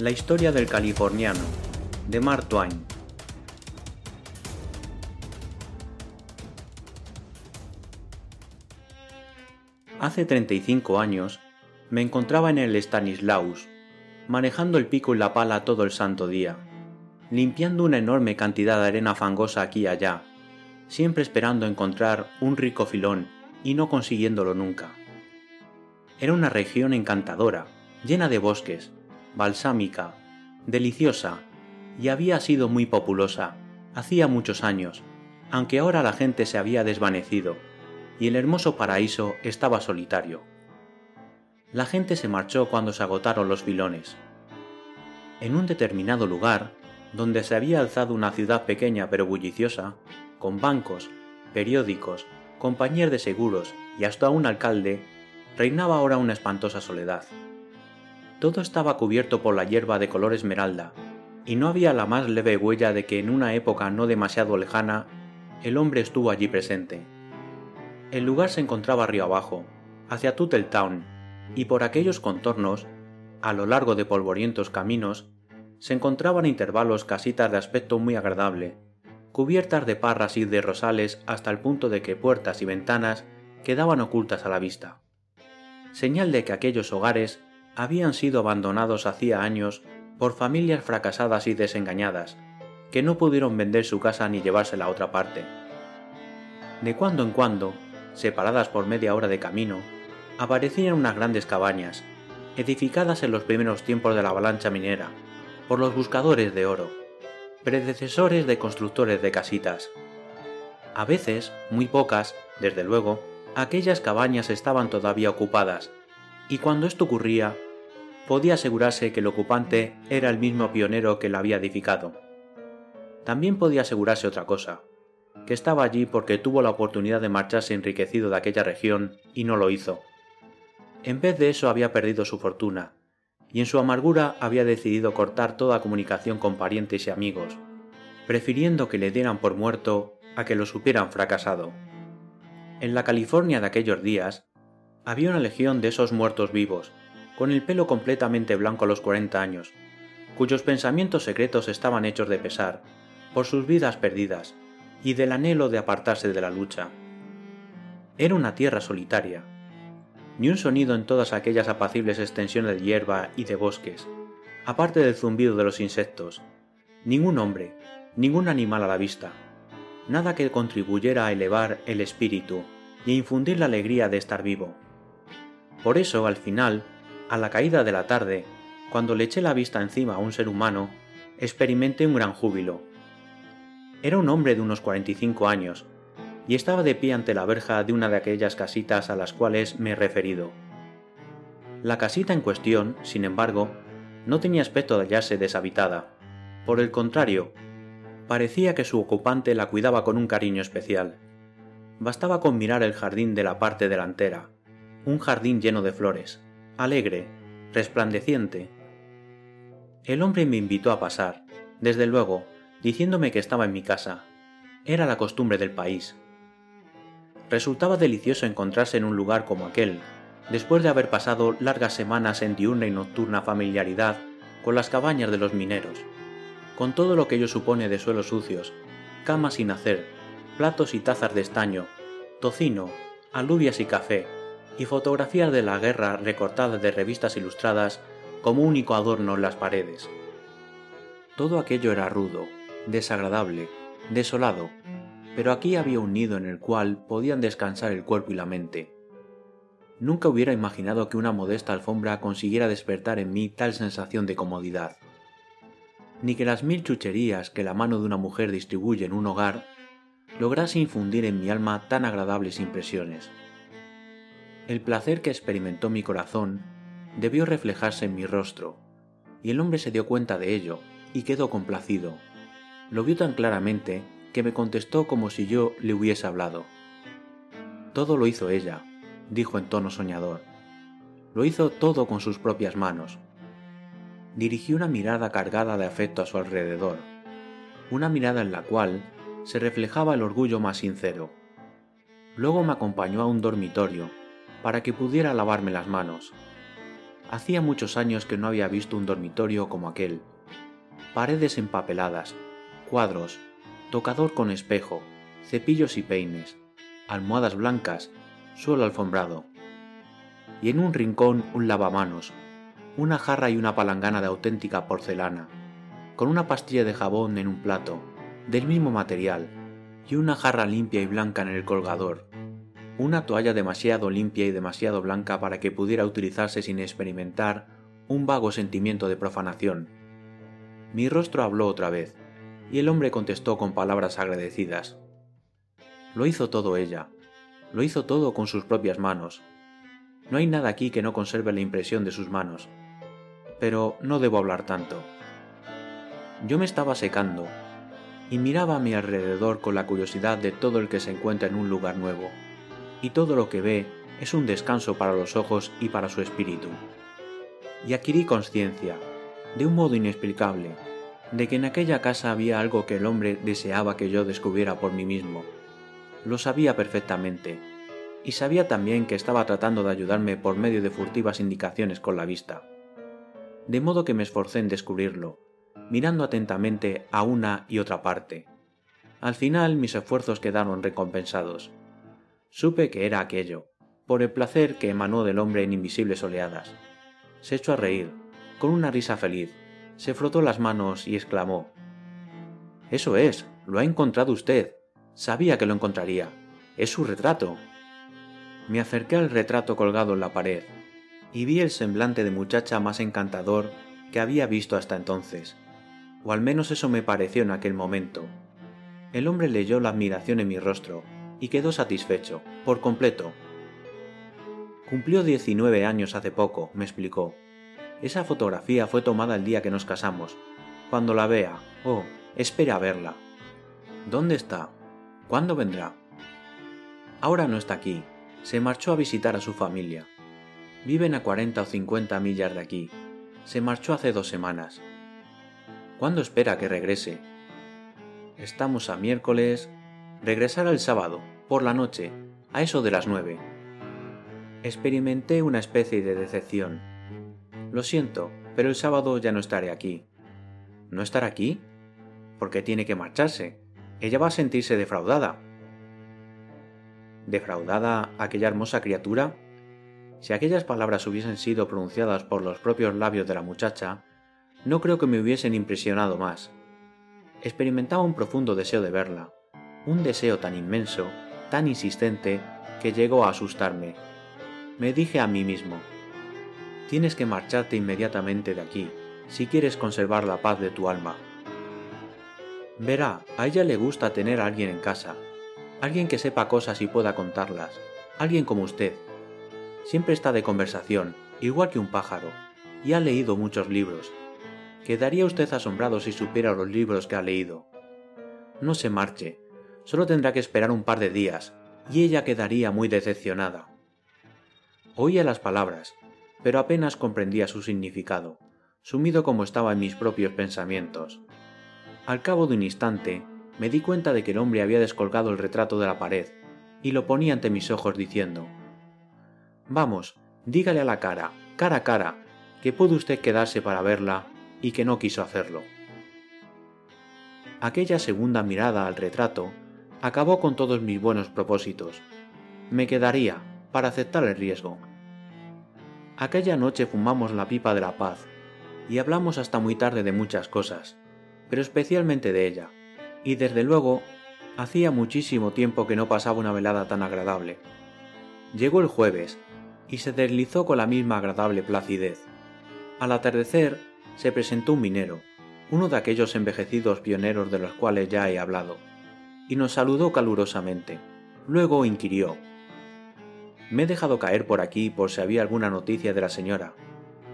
La historia del californiano, de Mark Twain. Hace 35 años me encontraba en el Stanislaus, manejando el pico y la pala todo el santo día, limpiando una enorme cantidad de arena fangosa aquí y allá, siempre esperando encontrar un rico filón y no consiguiéndolo nunca. Era una región encantadora, llena de bosques, balsámica, deliciosa, y había sido muy populosa, hacía muchos años, aunque ahora la gente se había desvanecido, y el hermoso paraíso estaba solitario. La gente se marchó cuando se agotaron los filones. En un determinado lugar, donde se había alzado una ciudad pequeña pero bulliciosa, con bancos, periódicos, compañías de seguros y hasta un alcalde, reinaba ahora una espantosa soledad. Todo estaba cubierto por la hierba de color esmeralda, y no había la más leve huella de que en una época no demasiado lejana el hombre estuvo allí presente. El lugar se encontraba río abajo, hacia Tuttletown, y por aquellos contornos, a lo largo de polvorientos caminos, se encontraban a intervalos casitas de aspecto muy agradable, cubiertas de parras y de rosales hasta el punto de que puertas y ventanas quedaban ocultas a la vista. Señal de que aquellos hogares habían sido abandonados hacía años por familias fracasadas y desengañadas, que no pudieron vender su casa ni llevársela a otra parte. De cuando en cuando, separadas por media hora de camino, aparecían unas grandes cabañas, edificadas en los primeros tiempos de la avalancha minera, por los buscadores de oro, predecesores de constructores de casitas. A veces, muy pocas, desde luego, aquellas cabañas estaban todavía ocupadas, y cuando esto ocurría, podía asegurarse que el ocupante era el mismo pionero que la había edificado. También podía asegurarse otra cosa, que estaba allí porque tuvo la oportunidad de marcharse enriquecido de aquella región y no lo hizo. En vez de eso había perdido su fortuna, y en su amargura había decidido cortar toda comunicación con parientes y amigos, prefiriendo que le dieran por muerto a que lo supieran fracasado. En la California de aquellos días había una legión de esos muertos vivos, con el pelo completamente blanco a los 40 años, cuyos pensamientos secretos estaban hechos de pesar, por sus vidas perdidas, y del anhelo de apartarse de la lucha. Era una tierra solitaria, ni un sonido en todas aquellas apacibles extensiones de hierba y de bosques, aparte del zumbido de los insectos, ningún hombre, ningún animal a la vista, nada que contribuyera a elevar el espíritu y infundir la alegría de estar vivo. Por eso, al final, a la caída de la tarde, cuando le eché la vista encima a un ser humano, experimenté un gran júbilo. Era un hombre de unos 45 años, y estaba de pie ante la verja de una de aquellas casitas a las cuales me he referido. La casita en cuestión, sin embargo, no tenía aspecto de hallarse deshabitada. Por el contrario, parecía que su ocupante la cuidaba con un cariño especial. Bastaba con mirar el jardín de la parte delantera, un jardín lleno de flores, alegre, resplandeciente. El hombre me invitó a pasar, desde luego, diciéndome que estaba en mi casa. Era la costumbre del país, Resultaba delicioso encontrarse en un lugar como aquel, después de haber pasado largas semanas en diurna y nocturna familiaridad con las cabañas de los mineros, con todo lo que ello supone de suelos sucios, camas sin hacer, platos y tazas de estaño, tocino, alubias y café, y fotografías de la guerra recortadas de revistas ilustradas como único adorno en las paredes. Todo aquello era rudo, desagradable, desolado, pero aquí había un nido en el cual podían descansar el cuerpo y la mente. Nunca hubiera imaginado que una modesta alfombra consiguiera despertar en mí tal sensación de comodidad, ni que las mil chucherías que la mano de una mujer distribuye en un hogar lograse infundir en mi alma tan agradables impresiones. El placer que experimentó mi corazón debió reflejarse en mi rostro, y el hombre se dio cuenta de ello y quedó complacido. Lo vio tan claramente que me contestó como si yo le hubiese hablado. Todo lo hizo ella, dijo en tono soñador. Lo hizo todo con sus propias manos. Dirigió una mirada cargada de afecto a su alrededor, una mirada en la cual se reflejaba el orgullo más sincero. Luego me acompañó a un dormitorio para que pudiera lavarme las manos. Hacía muchos años que no había visto un dormitorio como aquel. Paredes empapeladas, cuadros, tocador con espejo, cepillos y peines, almohadas blancas, suelo alfombrado. Y en un rincón un lavamanos, una jarra y una palangana de auténtica porcelana, con una pastilla de jabón en un plato, del mismo material, y una jarra limpia y blanca en el colgador, una toalla demasiado limpia y demasiado blanca para que pudiera utilizarse sin experimentar un vago sentimiento de profanación. Mi rostro habló otra vez, y el hombre contestó con palabras agradecidas. Lo hizo todo ella, lo hizo todo con sus propias manos. No hay nada aquí que no conserve la impresión de sus manos. Pero no debo hablar tanto. Yo me estaba secando, y miraba a mi alrededor con la curiosidad de todo el que se encuentra en un lugar nuevo y todo lo que ve es un descanso para los ojos y para su espíritu. Y adquirí conciencia, de un modo inexplicable, de que en aquella casa había algo que el hombre deseaba que yo descubriera por mí mismo. Lo sabía perfectamente, y sabía también que estaba tratando de ayudarme por medio de furtivas indicaciones con la vista. De modo que me esforcé en descubrirlo, mirando atentamente a una y otra parte. Al final mis esfuerzos quedaron recompensados Supe que era aquello, por el placer que emanó del hombre en invisibles oleadas. Se echó a reír, con una risa feliz, se frotó las manos y exclamó Eso es, lo ha encontrado usted. Sabía que lo encontraría. Es su retrato. Me acerqué al retrato colgado en la pared y vi el semblante de muchacha más encantador que había visto hasta entonces, o al menos eso me pareció en aquel momento. El hombre leyó la admiración en mi rostro y quedó satisfecho, por completo. Cumplió 19 años hace poco, me explicó. Esa fotografía fue tomada el día que nos casamos. Cuando la vea, oh, espera a verla. ¿Dónde está? ¿Cuándo vendrá? Ahora no está aquí. Se marchó a visitar a su familia. Viven a 40 o 50 millas de aquí. Se marchó hace dos semanas. ¿Cuándo espera que regrese? Estamos a miércoles, Regresar el sábado, por la noche, a eso de las nueve. Experimenté una especie de decepción. Lo siento, pero el sábado ya no estaré aquí. ¿No estará aquí? Porque tiene que marcharse. Ella va a sentirse defraudada. ¿Defraudada aquella hermosa criatura? Si aquellas palabras hubiesen sido pronunciadas por los propios labios de la muchacha, no creo que me hubiesen impresionado más. Experimentaba un profundo deseo de verla, un deseo tan inmenso, tan insistente, que llegó a asustarme. Me dije a mí mismo, tienes que marcharte inmediatamente de aquí, si quieres conservar la paz de tu alma. Verá, a ella le gusta tener a alguien en casa, alguien que sepa cosas y pueda contarlas, alguien como usted. Siempre está de conversación, igual que un pájaro, y ha leído muchos libros. Quedaría usted asombrado si supiera los libros que ha leído. No se marche, Solo tendrá que esperar un par de días, y ella quedaría muy decepcionada. Oía las palabras, pero apenas comprendía su significado, sumido como estaba en mis propios pensamientos. Al cabo de un instante, me di cuenta de que el hombre había descolgado el retrato de la pared, y lo ponía ante mis ojos diciendo, Vamos, dígale a la cara, cara a cara, que puede usted quedarse para verla y que no quiso hacerlo. Aquella segunda mirada al retrato acabó con todos mis buenos propósitos. Me quedaría, para aceptar el riesgo. Aquella noche fumamos la pipa de la paz y hablamos hasta muy tarde de muchas cosas, pero especialmente de ella, y desde luego hacía muchísimo tiempo que no pasaba una velada tan agradable. Llegó el jueves y se deslizó con la misma agradable placidez. Al atardecer se presentó un minero, uno de aquellos envejecidos pioneros de los cuales ya he hablado y nos saludó calurosamente. Luego inquirió. Me he dejado caer por aquí por si había alguna noticia de la señora.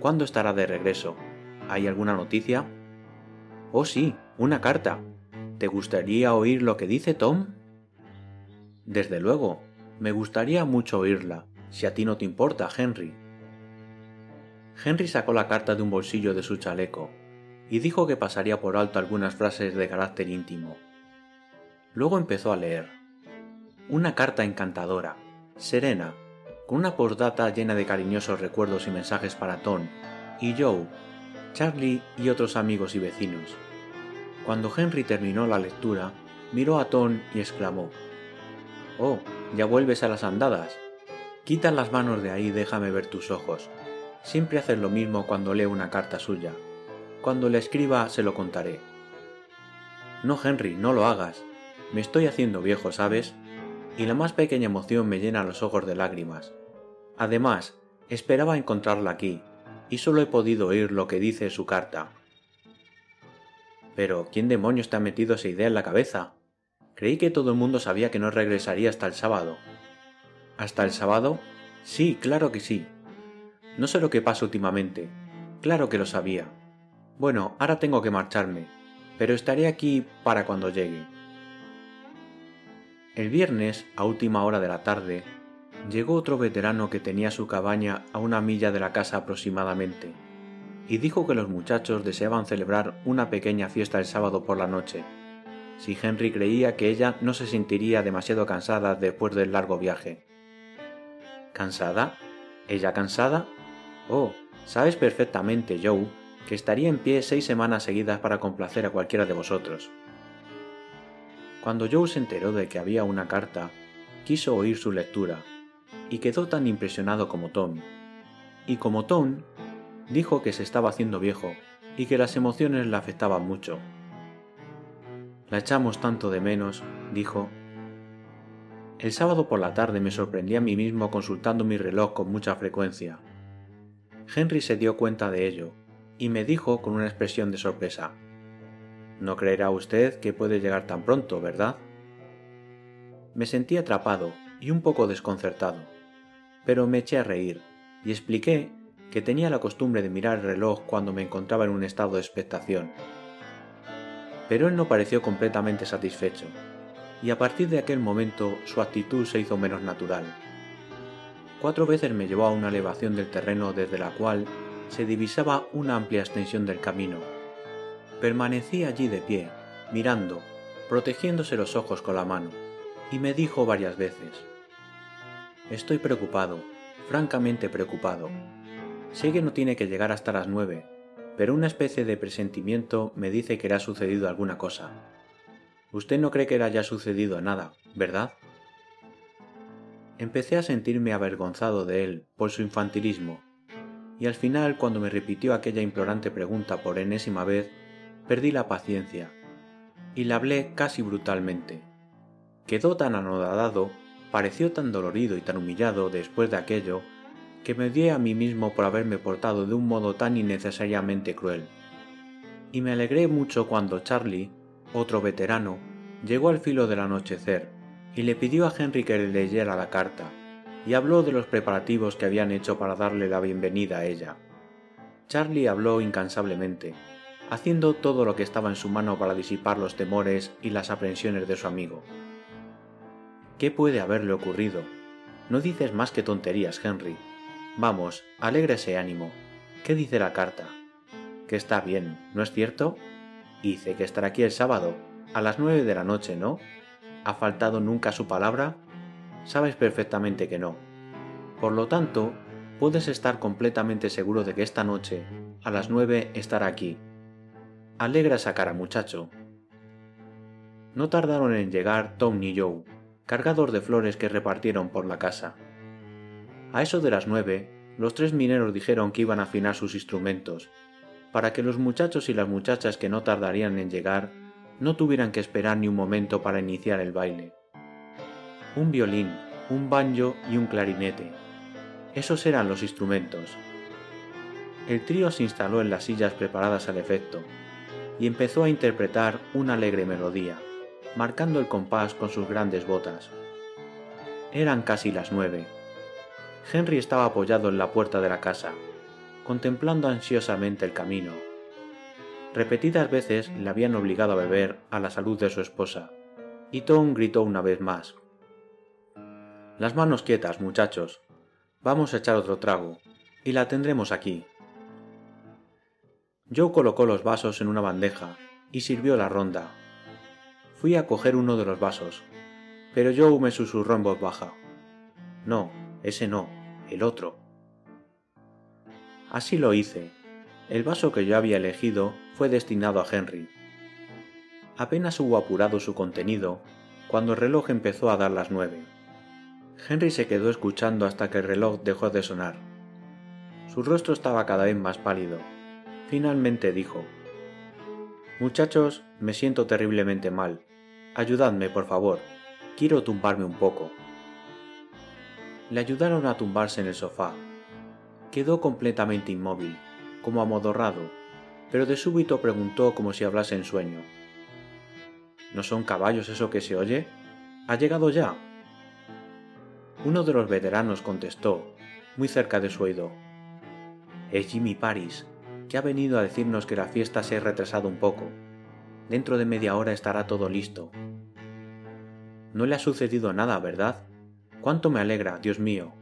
¿Cuándo estará de regreso? ¿Hay alguna noticia? Oh sí, una carta. ¿Te gustaría oír lo que dice Tom? Desde luego, me gustaría mucho oírla, si a ti no te importa, Henry. Henry sacó la carta de un bolsillo de su chaleco y dijo que pasaría por alto algunas frases de carácter íntimo. Luego empezó a leer. Una carta encantadora, serena, con una postdata llena de cariñosos recuerdos y mensajes para Tom y Joe, Charlie y otros amigos y vecinos. Cuando Henry terminó la lectura, miró a Tom y exclamó, Oh, ya vuelves a las andadas. Quita las manos de ahí déjame ver tus ojos. Siempre haces lo mismo cuando leo una carta suya. Cuando le escriba se lo contaré. No, Henry, no lo hagas. Me estoy haciendo viejo, ¿sabes? Y la más pequeña emoción me llena los ojos de lágrimas. Además, esperaba encontrarla aquí, y solo he podido oír lo que dice su carta. Pero, ¿quién demonios te ha metido esa idea en la cabeza? Creí que todo el mundo sabía que no regresaría hasta el sábado. ¿Hasta el sábado? Sí, claro que sí. No sé lo que pasa últimamente. Claro que lo sabía. Bueno, ahora tengo que marcharme, pero estaré aquí para cuando llegue. El viernes, a última hora de la tarde, llegó otro veterano que tenía su cabaña a una milla de la casa aproximadamente, y dijo que los muchachos deseaban celebrar una pequeña fiesta el sábado por la noche, si Henry creía que ella no se sentiría demasiado cansada después del largo viaje. ¿Cansada? ¿Ella cansada? Oh, sabes perfectamente, Joe, que estaría en pie seis semanas seguidas para complacer a cualquiera de vosotros. Cuando Joe se enteró de que había una carta, quiso oír su lectura, y quedó tan impresionado como Tom. Y como Tom, dijo que se estaba haciendo viejo y que las emociones le afectaban mucho. La echamos tanto de menos, dijo. El sábado por la tarde me sorprendí a mí mismo consultando mi reloj con mucha frecuencia. Henry se dio cuenta de ello, y me dijo con una expresión de sorpresa, no creerá usted que puede llegar tan pronto, ¿verdad? Me sentí atrapado y un poco desconcertado, pero me eché a reír y expliqué que tenía la costumbre de mirar el reloj cuando me encontraba en un estado de expectación. Pero él no pareció completamente satisfecho, y a partir de aquel momento su actitud se hizo menos natural. Cuatro veces me llevó a una elevación del terreno desde la cual se divisaba una amplia extensión del camino, Permanecí allí de pie, mirando, protegiéndose los ojos con la mano, y me dijo varias veces, Estoy preocupado, francamente preocupado. Sé que no tiene que llegar hasta las nueve, pero una especie de presentimiento me dice que le ha sucedido alguna cosa. Usted no cree que le haya sucedido nada, ¿verdad? Empecé a sentirme avergonzado de él por su infantilismo, y al final cuando me repitió aquella implorante pregunta por enésima vez, perdí la paciencia y le hablé casi brutalmente. Quedó tan anodadado, pareció tan dolorido y tan humillado después de aquello, que me odié a mí mismo por haberme portado de un modo tan innecesariamente cruel. Y me alegré mucho cuando Charlie, otro veterano, llegó al filo del anochecer y le pidió a Henry que le leyera la carta, y habló de los preparativos que habían hecho para darle la bienvenida a ella. Charlie habló incansablemente, haciendo todo lo que estaba en su mano para disipar los temores y las aprensiones de su amigo. ¿Qué puede haberle ocurrido? No dices más que tonterías, Henry. Vamos, alégrese ánimo. ¿Qué dice la carta? Que está bien, ¿no es cierto? Dice que estará aquí el sábado, a las nueve de la noche, ¿no? ¿Ha faltado nunca su palabra? Sabes perfectamente que no. Por lo tanto, puedes estar completamente seguro de que esta noche, a las nueve, estará aquí, Alegra esa cara, muchacho. No tardaron en llegar Tom y Joe, cargados de flores que repartieron por la casa. A eso de las nueve, los tres mineros dijeron que iban a afinar sus instrumentos, para que los muchachos y las muchachas que no tardarían en llegar no tuvieran que esperar ni un momento para iniciar el baile. Un violín, un banjo y un clarinete. Esos eran los instrumentos. El trío se instaló en las sillas preparadas al efecto, y empezó a interpretar una alegre melodía, marcando el compás con sus grandes botas. Eran casi las nueve. Henry estaba apoyado en la puerta de la casa, contemplando ansiosamente el camino. Repetidas veces le habían obligado a beber a la salud de su esposa, y Tom gritó una vez más. Las manos quietas, muchachos. Vamos a echar otro trago, y la tendremos aquí. Joe colocó los vasos en una bandeja y sirvió la ronda. Fui a coger uno de los vasos, pero Joe me susurró en voz baja. No, ese no, el otro. Así lo hice. El vaso que yo había elegido fue destinado a Henry. Apenas hubo apurado su contenido cuando el reloj empezó a dar las nueve. Henry se quedó escuchando hasta que el reloj dejó de sonar. Su rostro estaba cada vez más pálido. Finalmente dijo, Muchachos, me siento terriblemente mal. Ayudadme, por favor. Quiero tumbarme un poco. Le ayudaron a tumbarse en el sofá. Quedó completamente inmóvil, como amodorrado, pero de súbito preguntó como si hablase en sueño. ¿No son caballos eso que se oye? ¿Ha llegado ya? Uno de los veteranos contestó, muy cerca de su oído. Es Jimmy Paris, que ha venido a decirnos que la fiesta se ha retrasado un poco. Dentro de media hora estará todo listo. No le ha sucedido nada, ¿verdad? Cuánto me alegra, Dios mío.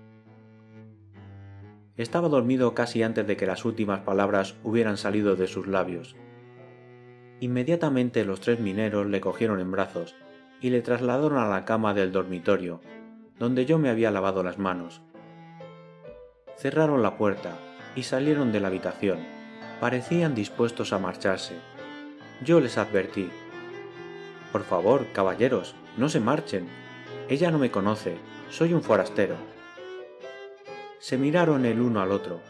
Estaba dormido casi antes de que las últimas palabras hubieran salido de sus labios. Inmediatamente los tres mineros le cogieron en brazos y le trasladaron a la cama del dormitorio, donde yo me había lavado las manos. Cerraron la puerta y salieron de la habitación. Parecían dispuestos a marcharse. Yo les advertí. Por favor, caballeros, no se marchen. Ella no me conoce, soy un forastero. Se miraron el uno al otro.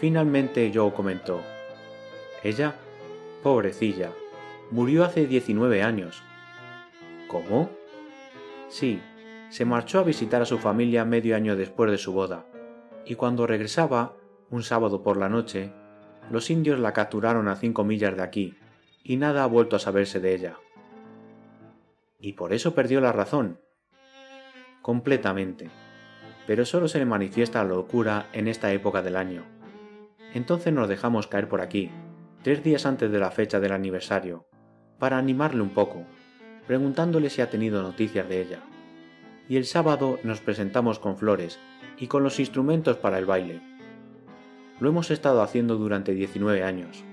Finalmente Joe comentó. Ella, pobrecilla, murió hace 19 años. ¿Cómo? Sí, se marchó a visitar a su familia medio año después de su boda, y cuando regresaba, un sábado por la noche, los indios la capturaron a cinco millas de aquí, y nada ha vuelto a saberse de ella. ¿Y por eso perdió la razón? Completamente. Pero solo se le manifiesta la locura en esta época del año. Entonces nos dejamos caer por aquí, tres días antes de la fecha del aniversario, para animarle un poco, preguntándole si ha tenido noticias de ella. Y el sábado nos presentamos con flores y con los instrumentos para el baile. Lo hemos estado haciendo durante 19 años.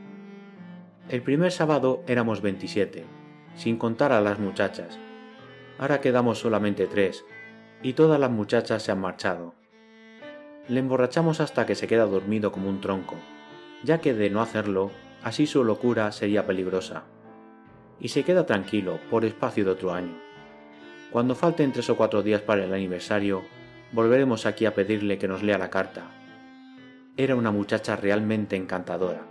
El primer sábado éramos 27, sin contar a las muchachas. Ahora quedamos solamente tres, y todas las muchachas se han marchado. Le emborrachamos hasta que se queda dormido como un tronco, ya que de no hacerlo, así su locura sería peligrosa. Y se queda tranquilo por espacio de otro año. Cuando falten tres o cuatro días para el aniversario, volveremos aquí a pedirle que nos lea la carta. Era una muchacha realmente encantadora.